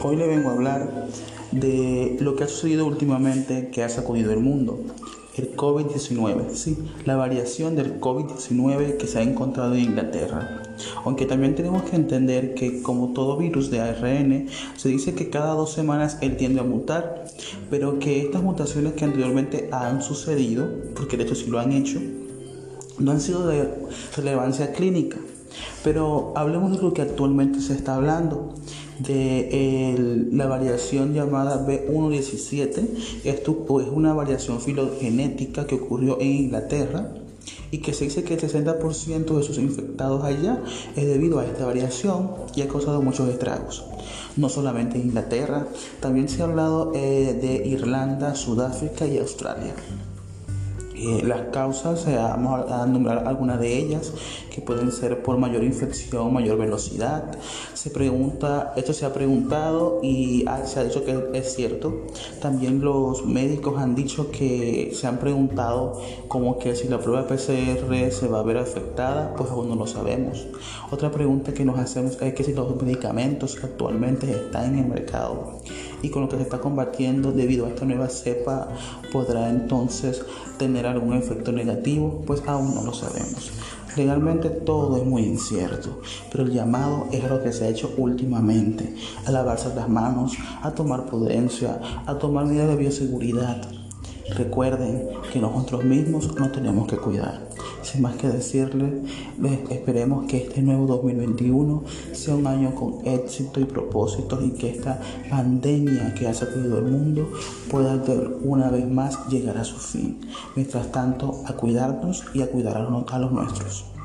Hoy le vengo a hablar de lo que ha sucedido últimamente que ha sacudido el mundo. El COVID-19, sí, la variación del COVID-19 que se ha encontrado en Inglaterra. Aunque también tenemos que entender que como todo virus de ARN, se dice que cada dos semanas él tiende a mutar, pero que estas mutaciones que anteriormente han sucedido, porque de hecho sí lo han hecho, no han sido de relevancia clínica. Pero hablemos de lo que actualmente se está hablando, de la variación llamada B117. Esto es una variación filogenética que ocurrió en Inglaterra y que se dice que el 60% de sus infectados allá es debido a esta variación y ha causado muchos estragos. No solamente en Inglaterra, también se ha hablado eh, de Irlanda, Sudáfrica y Australia. Eh, las causas, vamos a, nombrar algunas de ellas, que pueden ser por mayor infección, mayor velocidad. Se pregunta, esto se ha preguntado y se ha dicho que es cierto. También los médicos han dicho que se han preguntado como que si la prueba PCR se va a ver afectada, pues aún no lo sabemos. Otra pregunta que nos hacemos es que si los medicamentos actualmente están en el mercado y con lo que se está combatiendo debido a esta nueva cepa podrá entonces tener algún efecto negativo, pues aún no lo sabemos. Legalmente todo es muy incierto, pero el llamado es lo que se ha hecho últimamente, a lavarse las manos, a tomar prudencia, a tomar medidas de bioseguridad. Recuerden que nosotros mismos nos tenemos que cuidar. Sin más que decirles, esperemos que este nuevo 2021 sea un año con éxito y propósitos y que esta pandemia que ha sacudido el mundo pueda una vez más llegar a su fin. Mientras tanto, a cuidarnos y a cuidar a los nuestros.